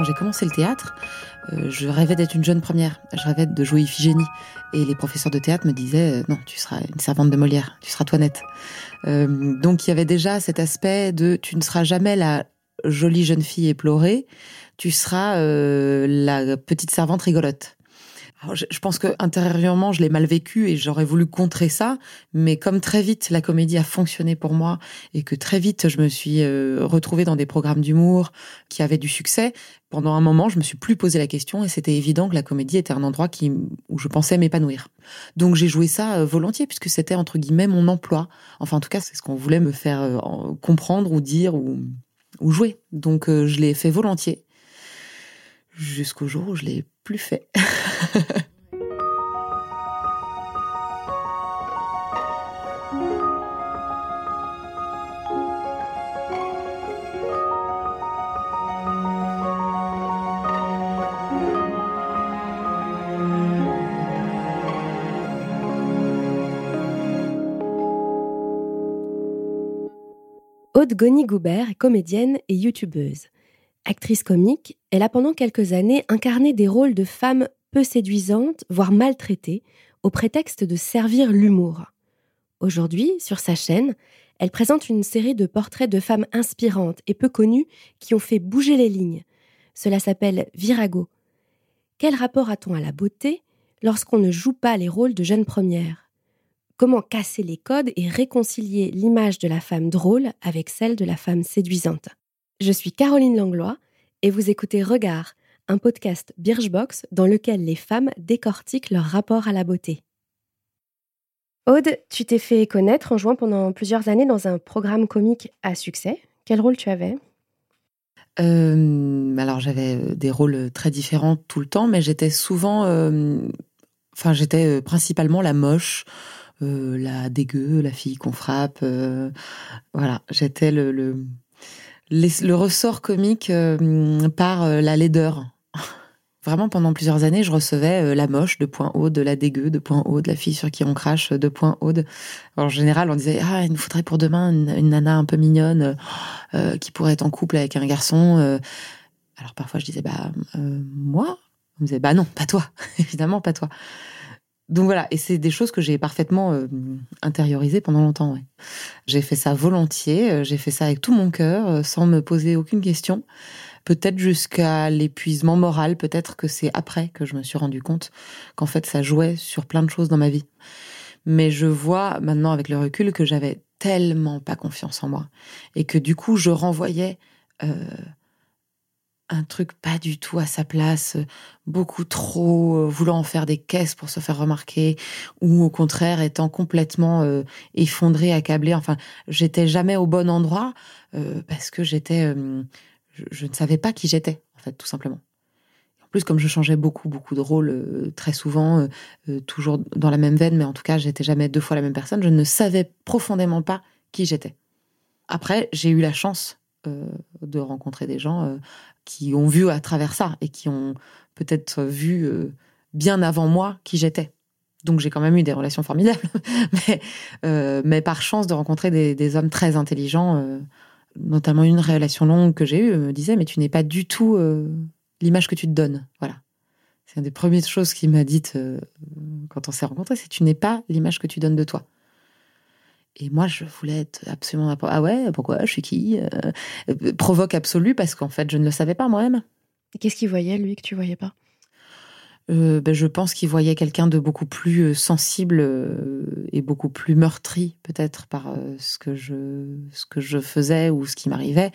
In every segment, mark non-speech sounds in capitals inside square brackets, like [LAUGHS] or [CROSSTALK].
quand j'ai commencé le théâtre, euh, je rêvais d'être une jeune première. Je rêvais de jouer Iphigénie. Et les professeurs de théâtre me disaient, euh, non, tu seras une servante de Molière, tu seras Toinette. Euh, donc il y avait déjà cet aspect de, tu ne seras jamais la jolie jeune fille éplorée, tu seras la petite servante rigolote je, pense que intérieurement, je l'ai mal vécu et j'aurais voulu contrer ça, mais comme très vite la comédie a fonctionné pour moi et que très vite je me suis euh, retrouvée dans des programmes d'humour qui avaient du succès, pendant un moment, je me suis plus posé la question et c'était évident que la comédie était un endroit où je pensais m'épanouir. Donc j'ai joué ça euh, volontiers puisque c'était entre guillemets mon emploi. Enfin, en tout cas, c'est ce qu'on voulait me faire euh, comprendre ou dire ou jouer. Donc je l'ai fait volontiers jusqu'au jour où je l'ai plus fait. [LAUGHS] Aude Goni-Goubert est comédienne et youtubeuse. Actrice comique, elle a pendant quelques années incarné des rôles de femmes peu séduisantes, voire maltraitées, au prétexte de servir l'humour. Aujourd'hui, sur sa chaîne, elle présente une série de portraits de femmes inspirantes et peu connues qui ont fait bouger les lignes. Cela s'appelle Virago. Quel rapport a-t-on à la beauté lorsqu'on ne joue pas les rôles de jeunes premières? Comment casser les codes et réconcilier l'image de la femme drôle avec celle de la femme séduisante? Je suis Caroline Langlois et vous écoutez Regard, un podcast Birchbox dans lequel les femmes décortiquent leur rapport à la beauté. Aude, tu t'es fait connaître en jouant pendant plusieurs années dans un programme comique à succès. Quel rôle tu avais? Euh, alors j'avais euh, des rôles très différents tout le temps, mais j'étais souvent, euh, enfin j'étais principalement la moche, la dégueu, la fille qu'on frappe. voilà, j'étais le ressort comique euh, par euh, la laideur. [LAUGHS] Vraiment, pendant plusieurs années, je recevais euh, la moche de point haut, de la dégueu de point haut, de la fille sur qui on crache de point haut. en général, on disait ah il nous faudrait pour demain une, nana un peu mignonne qui pourrait être en couple avec un garçon. Alors parfois je disais bah moi? On me disait bah non, pas toi, [LAUGHS] évidemment pas toi. Donc voilà, et c'est des choses que j'ai parfaitement euh, intériorisées pendant longtemps. J'ai fait ça volontiers, euh, j'ai fait ça avec tout mon cœur, euh, sans me poser aucune question. Peut-être jusqu'à l'épuisement moral, peut-être que c'est après que je me suis rendu compte qu'en fait ça jouait sur plein de choses dans ma vie. Mais je vois maintenant avec le recul que j'avais tellement pas confiance en moi et que du coup je renvoyais un truc pas du tout à sa place, beaucoup trop euh, voulant en faire des caisses pour se faire remarquer, ou au contraire étant complètement euh, effondré, accablé. Enfin, j'étais jamais au bon endroit euh, parce que j'étais, je, ne savais pas qui j'étais en fait, tout simplement. En plus, comme je changeais beaucoup, beaucoup de rôles très souvent, toujours dans la même veine, mais en tout cas, j'étais jamais deux fois la même personne. Je ne savais profondément pas qui j'étais. Après, j'ai eu la chance de rencontrer des gens qui ont vu à travers ça et qui ont peut-être vu euh, bien avant moi qui j'étais. Donc j'ai quand même eu des relations formidables, [LAUGHS] mais, euh, par chance de rencontrer des, hommes très intelligents, euh, notamment une relation longue que j'ai eue me disait mais tu n'es pas du tout l'image que tu te donnes. Voilà. C'est une des premières choses qu'il m'a dites quand on s'est rencontrés, c'est tu n'es pas l'image que tu donnes de toi. Et moi, je voulais être absolument. Ah ouais, pourquoi? Je suis qui? Euh, Provoque absolu parce qu'en fait, je ne le savais pas moi-même. Qu'est-ce qu'il voyait, lui, que tu voyais pas? Euh, ben, je pense qu'il voyait quelqu'un de beaucoup plus euh, sensible et beaucoup plus meurtri peut-être par ce que je ce que je faisais ou ce qui m'arrivait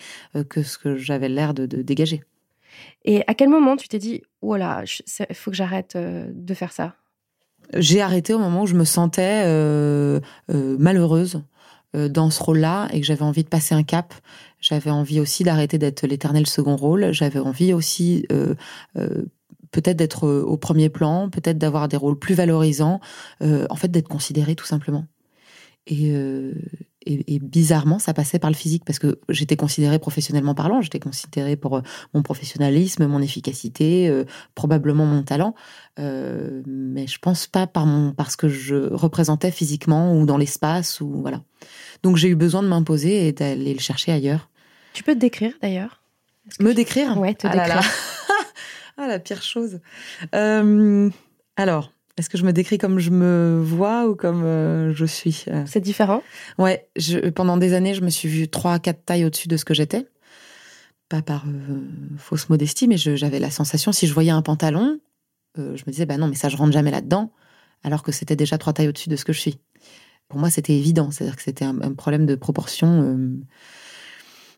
que ce que j'avais l'air de, de, dégager. Et à quel moment tu t'es dit voilà, il faut que j'arrête de faire ça? J'ai arrêté au moment où je me sentais euh, euh, malheureuse euh, dans ce rôle-là et que j'avais envie de passer un cap. J'avais envie aussi d'arrêter d'être l'éternel second rôle. J'avais envie aussi peut-être d'être au premier plan, peut-être d'avoir des rôles plus valorisants, en fait d'être considérée tout simplement. Et, et, bizarrement, ça passait par le physique parce que j'étais considérée professionnellement parlant, j'étais considérée pour euh, mon professionnalisme, mon efficacité, euh, probablement mon talent, euh, mais je pense pas par mon parce que je représentais physiquement ou dans l'espace ou voilà. Donc j'ai eu besoin de m'imposer et d'aller le chercher ailleurs. Tu peux te décrire d'ailleurs? Me décrire? Ouais, te ah décrire. [LAUGHS] ah, la pire chose. Euh, alors, est-ce que je me décris comme je me vois ou comme euh, je suis euh? C'est différent? Ouais, je, pendant des années, je me suis vue trois, quatre tailles au-dessus de ce que j'étais. Pas par fausse modestie, mais j'avais la sensation, si je voyais un pantalon, je me disais, bah non, mais ça, je rentre jamais là-dedans, alors que c'était déjà trois tailles au-dessus de ce que je suis. Pour moi, c'était évident, c'est-à-dire que c'était un, un, problème de proportion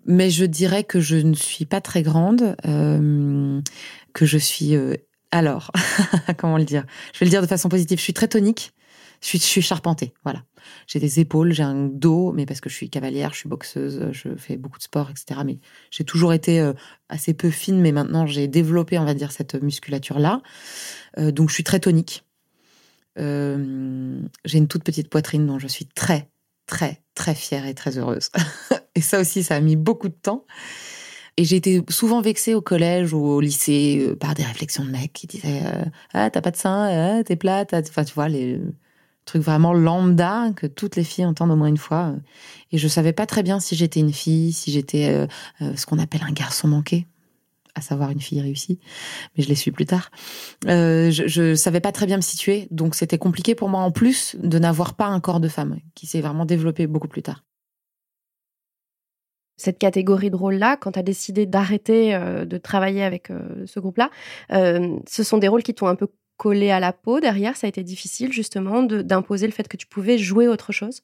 mais je dirais que je ne suis pas très grande, euh, que je suis... Euh, alors, [LAUGHS] comment le dire? Je vais le dire de façon positive. Je suis très tonique. Je suis, charpentée, voilà. J'ai des épaules, j'ai un dos, mais parce que je suis cavalière, je suis boxeuse, je fais beaucoup de sport, etc. Mais j'ai toujours été euh, assez peu fine, mais maintenant j'ai développé, on va dire, cette musculature-là. donc je suis très tonique. j'ai une toute petite poitrine dont je suis très, très, très fière et très heureuse. [LAUGHS] et ça aussi, ça a mis beaucoup de temps. Et j'ai été souvent vexée au collège ou au lycée euh, par des réflexions de mecs qui disaient euh, Ah, t'as pas de sein, ah, t'es plate. Enfin, tu vois, les trucs vraiment lambda que toutes les filles entendent au moins une fois. Et je savais pas très bien si j'étais une fille, si j'étais ce qu'on appelle un garçon manqué à savoir une fille réussie, mais je l'ai su plus tard. Euh, je, ne savais pas très bien me situer, donc c'était compliqué pour moi en plus de n'avoir pas un corps de femme qui s'est vraiment développé beaucoup plus tard. Cette catégorie de rôle-là, quand tu as décidé d'arrêter euh, de travailler avec euh, ce groupe-là, ce sont des rôles qui t'ont un peu collé à la peau derrière. Ça a été difficile justement d'imposer le fait que tu pouvais jouer autre chose?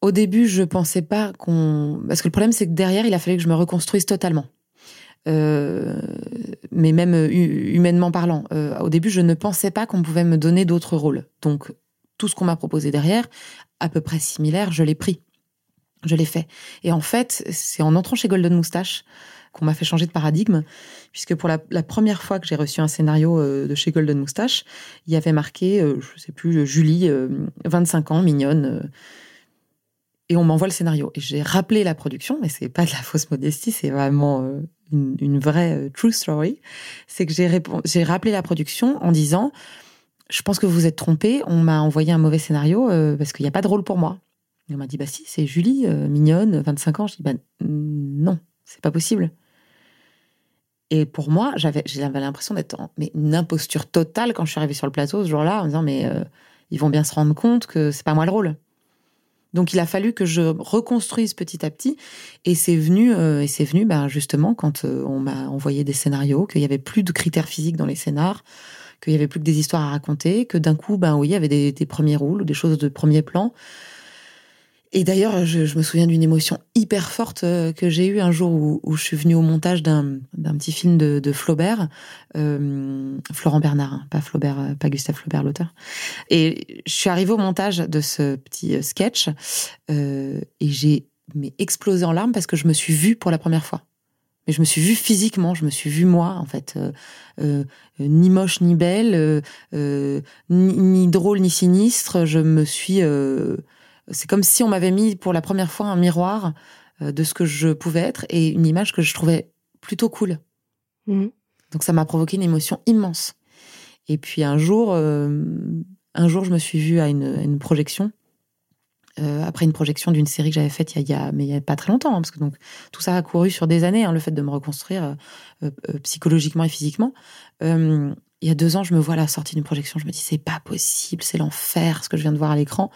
Au début, je pensais pas qu'on. Parce que le problème, c'est que derrière, il a fallu que je me reconstruise totalement. Euh, mais même humainement parlant. Euh, au début, je ne pensais pas qu'on pouvait me donner d'autres rôles. Donc, tout ce qu'on m'a proposé derrière, à peu près similaire, je l'ai pris. Je l'ai fait. Et en fait, c'est en entrant chez Golden Moustache qu'on m'a fait changer de paradigme, puisque pour la, première fois que j'ai reçu un scénario euh, de chez Golden Moustache, il y avait marqué, je sais plus, Julie, 25 ans, mignonne et on m'envoie le scénario. Et j'ai rappelé la production, mais c'est pas de la fausse modestie, c'est vraiment euh, une, vraie euh, true story. C'est que j'ai rappelé la production en disant, je pense que vous êtes trompé, on m'a envoyé un mauvais scénario euh, parce qu'il n'y a pas de rôle pour moi. On m'a dit, bah si, c'est Julie, mignonne, 25 ans. Je dis, bah non, c'est pas possible. Et pour moi, j'avais, l'impression d'être mais une imposture totale quand je suis arrivée sur le plateau ce jour-là, en disant, mais ils vont bien se rendre compte que c'est pas moi le rôle. Donc il a fallu que je reconstruise petit à petit, et c'est venu, euh, et c'est venu, ben justement quand euh, on m'a envoyé des scénarios, qu'il y avait plus de critères physiques dans les scénars, qu'il y avait plus que des histoires à raconter, que d'un coup, ben oui, il y avait des, des premiers rôles ou des choses de premier plan, et d'ailleurs, je, me souviens d'une émotion hyper forte euh, que j'ai eue un jour où, je suis venue au montage d'un petit film de, Flaubert, euh, Florent Bernard, hein, pas Flaubert, euh, pas Gustave Flaubert, l'auteur. Et je suis arrivée au montage de ce petit sketch et j'ai explosé en larmes parce que je me suis vue pour la première fois. Mais je me suis vue physiquement, je me suis vue moi, en fait, ni moche ni belle, ni, ni, drôle ni sinistre. Je me suis c'est comme si on m'avait mis pour la première fois un miroir euh, de ce que je pouvais être et une image que je trouvais plutôt cool. Mhm. Donc ça m'a provoqué une émotion immense. Et puis un jour, euh, un jour, je me suis vue à une, projection. Euh, après une projection d'une série que j'avais faite il y a, mais il y a pas très longtemps, hein, parce que donc tout ça a couru sur des années, hein, le fait de me reconstruire psychologiquement et physiquement. Il y a deux ans, je me vois à la sortie d'une projection, je me dis c'est pas possible, c'est l'enfer ce que je viens de voir à l'écran.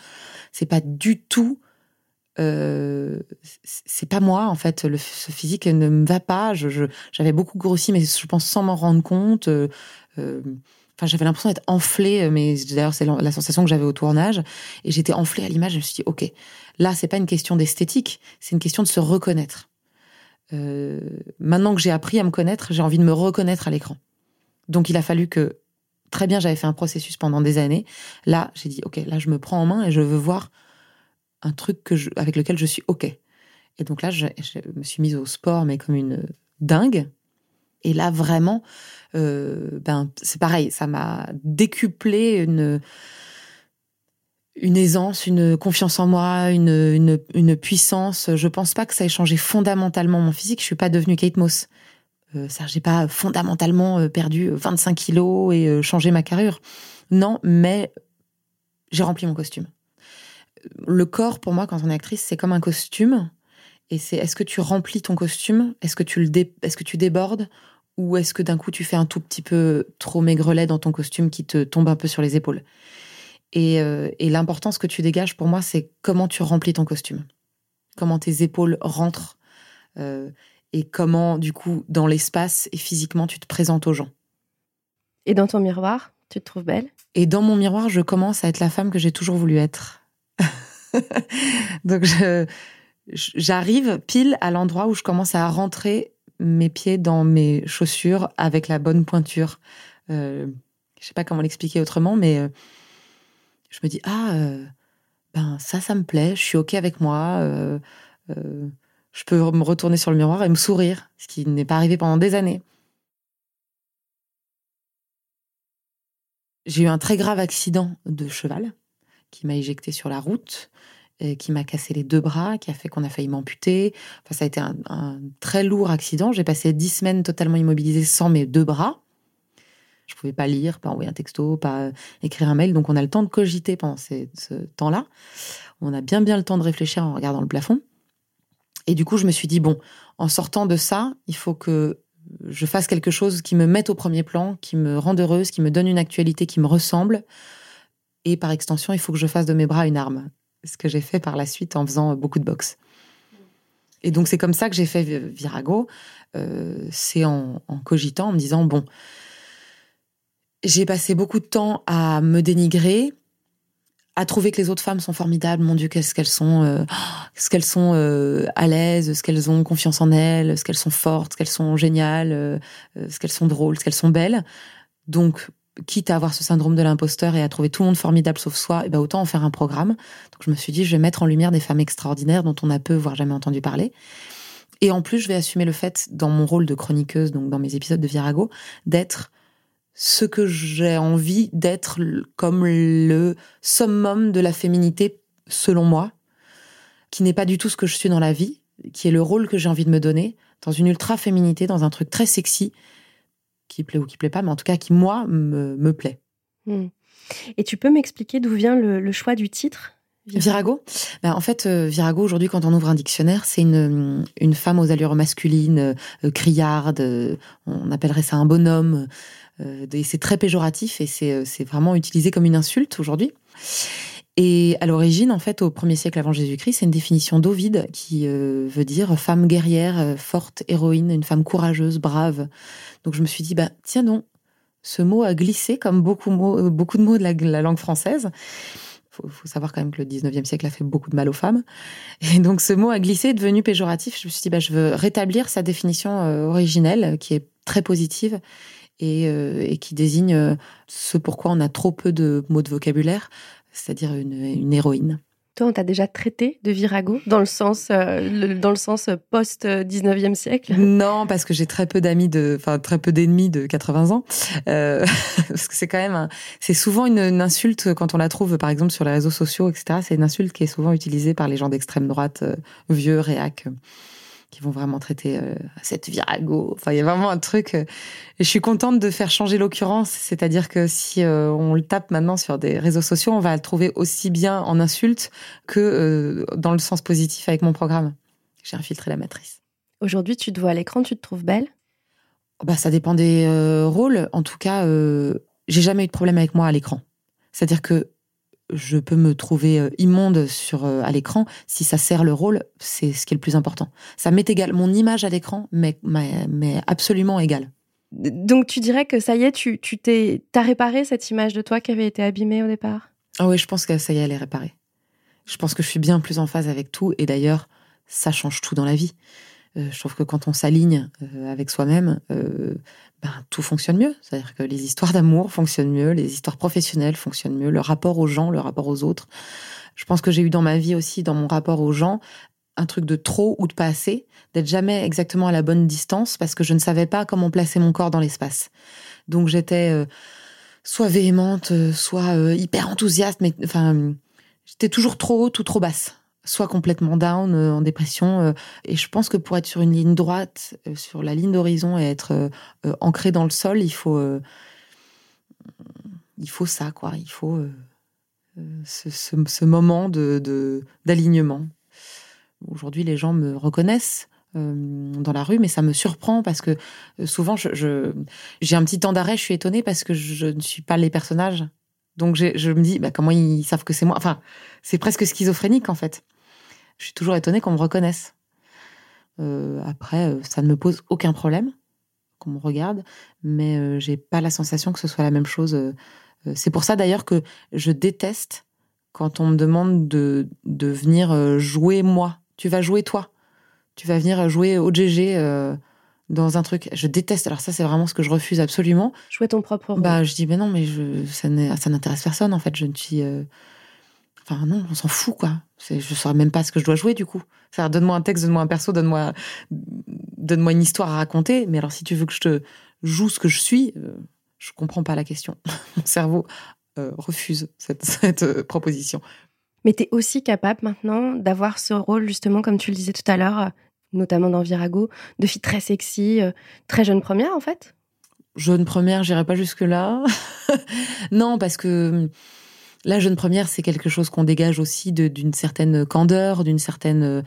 C'est pas du tout euh, c'est pas moi en fait le ce physique ne me va pas. J'avais beaucoup grossi mais je pense sans m'en rendre compte euh, euh, enfin j'avais l'impression d'être enflée mais d'ailleurs c'est la, sensation que j'avais au tournage. Et j'étais enflée à l'image je me suis dit ok là c'est pas une question d'esthétique c'est une question de se reconnaître. Maintenant que j'ai appris à me connaître j'ai envie de me reconnaître à l'écran donc il a fallu que très bien, j'avais fait un processus pendant des années. Là, j'ai dit, OK, là, je me prends en main et je veux voir un truc que je, avec lequel je suis OK. Et donc là, je, me suis mise au sport, mais comme une dingue. Et là, vraiment, euh, ben, c'est pareil, ça m'a décuplé une, une aisance, une confiance en moi, une, une, une puissance. Je pense pas que ça ait changé fondamentalement mon physique. Je suis pas devenue Kate Moss. Euh, ça, j'ai pas fondamentalement euh, perdu 25 kilos et euh, changé ma carrure. Non, mais j'ai rempli mon costume. Le corps, pour moi, quand on est actrice, c'est comme un costume. Et c'est est-ce que tu remplis ton costume? Est-ce que tu est-ce que tu débordes? Ou est-ce que d'un coup tu fais un tout petit peu trop maigrelet dans ton costume qui te tombe un peu sur les épaules? Et, euh, et l'importance que tu dégages pour moi, c'est comment tu remplis ton costume, comment tes épaules rentrent euh, et comment du coup dans l'espace et physiquement tu te présentes aux gens. Et dans ton miroir, tu te trouves belle? Et dans mon miroir, je commence à être la femme que j'ai toujours voulu être. [LAUGHS] Donc j'arrive pile à l'endroit où je commence à rentrer mes pieds dans mes chaussures avec la bonne pointure. Euh, je sais pas comment l'expliquer autrement, mais euh, je me dis ah euh, ben ça ça me plaît, je suis ok avec moi. Euh, je peux me retourner sur le miroir et me sourire, ce qui n'est pas arrivé pendant des années. J'ai eu un très grave accident de cheval qui m'a éjecté sur la route, qui m'a cassé les deux bras, qui a fait qu'on a failli m'amputer. Enfin, ça a été un, très lourd accident. J'ai passé dix semaines totalement immobilisée sans mes deux bras. Je pouvais pas lire, pas envoyer un texto, pas écrire un mail. Donc, on a le temps de cogiter pendant ce temps-là. On a bien bien le temps de réfléchir en regardant le plafond. Et du coup, je me suis dit, bon, en sortant de ça, il faut que je fasse quelque chose qui me mette au premier plan, qui me rende heureuse, qui me donne une actualité qui me ressemble. Et par extension, il faut que je fasse de mes bras une arme. Ce que j'ai fait par la suite en faisant beaucoup de boxe. Et donc, c'est comme ça que j'ai fait Virago. Euh, c'est en, en, cogitant, en me disant, bon, j'ai passé beaucoup de temps à me dénigrer, à trouver que les autres femmes sont formidables, mon Dieu, qu'est-ce qu'elles sont, euh, ce qu'elles sont euh, à l'aise, ce qu'elles ont confiance en elles, ce qu'elles sont fortes, ce qu'elles sont géniales, euh, ce qu'elles sont drôles, ce qu'elles sont belles. Donc, quitte à avoir ce syndrome de l'imposteur et à trouver tout le monde formidable sauf soi, et eh ben autant en faire un programme. Donc, je me suis dit, je vais mettre en lumière des femmes extraordinaires dont on a peu, voire jamais entendu parler. Et en plus, je vais assumer le fait, dans mon rôle de chroniqueuse, donc dans mes épisodes de Virago, d'être ce que j'ai envie d'être comme le summum de la féminité, selon moi, qui n'est pas du tout ce que je suis dans la vie, qui est le rôle que j'ai envie de me donner, dans une ultra-féminité, dans un truc très sexy, qui plaît ou qui plaît pas, mais en tout cas qui, moi, me, plaît. Hmm. Et tu peux m'expliquer d'où vient le, choix du titre? Virago, ben, en fait, euh, Virago aujourd'hui, quand on ouvre un dictionnaire, c'est une, une femme aux allures masculines, euh, criarde, euh, on appellerait ça un bonhomme, et c'est très péjoratif et euh, c'est vraiment utilisé comme une insulte aujourd'hui. Et à l'origine, en fait, au premier siècle avant Jésus-Christ, c'est une définition d'Ovide qui euh, veut dire femme guerrière, forte, héroïne, une femme courageuse, brave. Donc je me suis dit, bah tiens donc, ce mot a glissé comme beaucoup, de mots de la, langue française. Il faut, savoir quand même que le 19e siècle a fait beaucoup de mal aux femmes. Et donc ce mot a glissé, devenu péjoratif. Je me suis dit, bah, je veux rétablir sa définition originelle, qui est très positive, euh, et, qui désigne euh, ce pourquoi on a trop peu de mots de vocabulaire, c'est-à-dire une, héroïne. Toi, on t'a déjà traité de virago dans le sens, euh, dans le sens post 19e siècle? Non, parce que j'ai très peu d'amis de, enfin très peu d'ennemis de 80 ans, [LAUGHS] parce que c'est quand même, c'est souvent une, insulte quand on la trouve, par exemple sur les réseaux sociaux, etc. C'est une insulte qui est souvent utilisée par les gens d'extrême droite, vieux, réac qui vont vraiment traiter euh, cette virago. Enfin, il y a vraiment un truc. Euh, et je suis contente de faire changer l'occurrence. C'est-à-dire que si euh, on le tape maintenant sur des réseaux sociaux, on va le trouver aussi bien en insulte que dans le sens positif avec mon programme. J'ai infiltré la matrice. Aujourd'hui, tu te vois à l'écran, tu te trouves belle? Bah, ça dépend des rôles. En tout cas, j'ai jamais eu de problème avec moi à l'écran. C'est-à-dire que je peux me trouver euh, immonde sur euh, à l'écran. Si ça sert le rôle c'est ce qui est le plus important. Ça m'est égal mon image à l'écran mais, mais, absolument égal donc tu dirais que ça y est tu tu t'es t'as réparé cette image de toi qui avait été abîmée au départ? Ah oui je pense que ça y est elle est réparée. Je pense que je suis bien plus en phase avec tout et d'ailleurs ça change tout dans la vie euh, je trouve que quand on s'aligne avec soi-même, ben, tout fonctionne mieux. C'est-à-dire que les histoires d'amour fonctionnent mieux, les histoires professionnelles fonctionnent mieux, le rapport aux gens, le rapport aux autres. Je pense que j'ai eu dans ma vie aussi, dans mon rapport aux gens, un truc de trop ou de pas assez, d'être jamais exactement à la bonne distance parce que je ne savais pas comment placer mon corps dans l'espace. Donc j'étais euh, soit véhémente, euh, soit euh, hyper enthousiaste, mais enfin j'étais toujours trop haute ou trop basse soit complètement down, euh, en dépression. Euh, et je pense que pour être sur une ligne droite, euh, sur la ligne d'horizon et être ancré dans le sol, il faut, il faut ça, quoi. Il faut ce, ce, moment de d'alignement. Aujourd'hui, les gens me reconnaissent dans la rue, mais ça me surprend parce que souvent, je, j'ai un petit temps d'arrêt, je suis étonnée parce que je ne suis pas les personnages. Donc je me dis, bah, comment ils savent que c'est moi? Enfin, c'est presque schizophrénique en fait. Je suis toujours étonnée qu'on me reconnaisse. après, ça ne me pose aucun problème qu'on me regarde, mais j'ai pas la sensation que ce soit la même chose euh, c'est pour ça d'ailleurs que je déteste quand on me demande de, de venir euh, jouer moi. Tu vas jouer toi. Tu vas venir jouer au GG euh, dans un truc. Je déteste. Alors ça, c'est vraiment ce que je refuse absolument. Jouer ton propre rôle. Bah, je dis, mais non, mais je, ça n'intéresse personne en fait. Je ne suis. Enfin non, on s'en fout quoi. Je ne saurais même pas ce que je dois jouer du coup. Donne-moi un texte, donne-moi un perso, donne-moi, donne-moi une histoire à raconter. Mais alors si tu veux que je te joue ce que je suis, je comprends pas la question. [LAUGHS] Mon cerveau euh, refuse cette, [LAUGHS] euh, proposition. Mais tu es aussi capable maintenant d'avoir ce rôle, justement, comme tu le disais tout à l'heure, notamment dans Virago, de fille très sexy, euh, très jeune première, en fait? Jeune première, j'irai pas jusque-là. [LAUGHS] non, parce que la jeune première, c'est quelque chose qu'on dégage aussi d'une certaine candeur, d'une certaine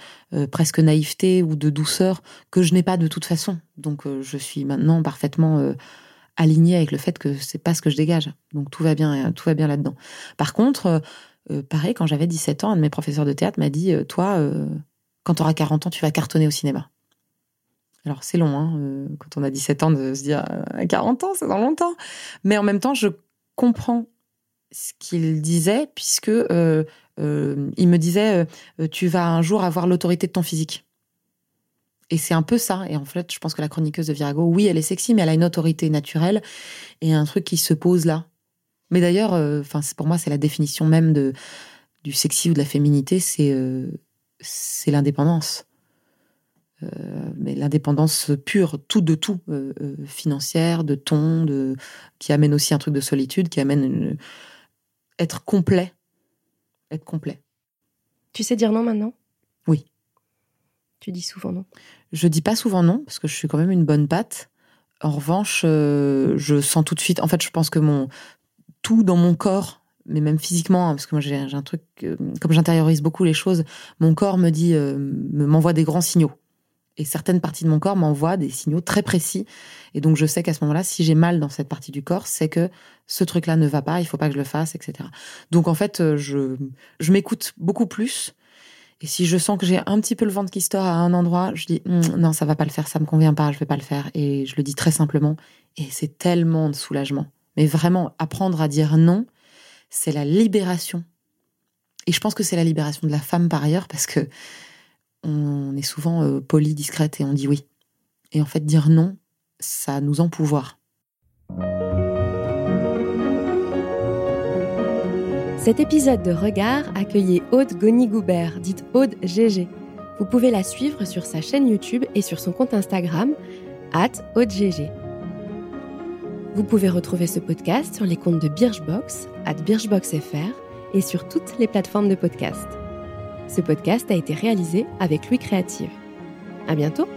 presque naïveté ou de douceur que je n'ai pas de toute façon. Donc, je suis maintenant parfaitement aligné avec le fait que c'est pas ce que je dégage. Donc tout va bien, tout va bien là-dedans. Par contre, euh, euh, pareil, quand j'avais 17 ans, un de mes professeurs de théâtre m'a dit, euh, toi, quand tu auras 40 ans, tu vas cartonner au cinéma. Alors c'est long, hein, quand on a 17 ans, de se dire à 40 ans, c'est dans longtemps. Mais en même temps, je comprends ce qu'il disait, puisque il me disait, tu vas un jour avoir l'autorité de ton physique. Et c'est un peu ça. Et en fait, je pense que la chroniqueuse de Virago, oui, elle est sexy, mais elle a une autorité naturelle et un truc qui se pose là. Mais d'ailleurs, euh, enfin, pour moi, c'est la définition même de du sexy ou de la féminité, c'est euh, c'est l'indépendance. Euh, mais l'indépendance pure, tout de tout, financière, de ton, de qui amène aussi un truc de solitude, qui amène être complet, être complet. Tu sais dire non maintenant? Oui. Tu dis souvent non? Je dis pas souvent non, parce que je suis quand même une bonne patte. En revanche, euh, je sens tout de suite. En fait, je pense que mon tout dans mon corps, mais même physiquement, hein, parce que moi j'ai un truc, euh, comme j'intériorise beaucoup les choses, mon corps me dit, euh, m'envoie des grands signaux. Et certaines parties de mon corps m'envoient des signaux très précis. Et donc je sais qu'à ce moment-là, si j'ai mal dans cette partie du corps, c'est que ce truc-là ne va pas, il faut pas que je le fasse, etc. Donc en fait, je, je m'écoute beaucoup plus et si je sens que j'ai un petit peu le ventre qui se tord à un endroit, je dis hum, non, ça va pas le faire, ça me convient pas, je vais pas le faire. Et je le dis très simplement. Et c'est tellement de soulagement. Mais vraiment, apprendre à dire non, c'est la libération. Et je pense que c'est la libération de la femme par ailleurs, parce que on est souvent euh, poli, discrète et on dit oui. Et en fait, dire non, ça nous empouvoir. Cet épisode de Regard accueillait Aude Goni-Goubert, dite Aude GG. Vous pouvez la suivre sur sa chaîne YouTube et sur son compte Instagram, at AudeGG. Vous pouvez retrouver ce podcast sur les comptes de Birchbox, at BirchboxFR, et sur toutes les plateformes de podcast. Ce podcast a été réalisé avec Louis Créative. À bientôt!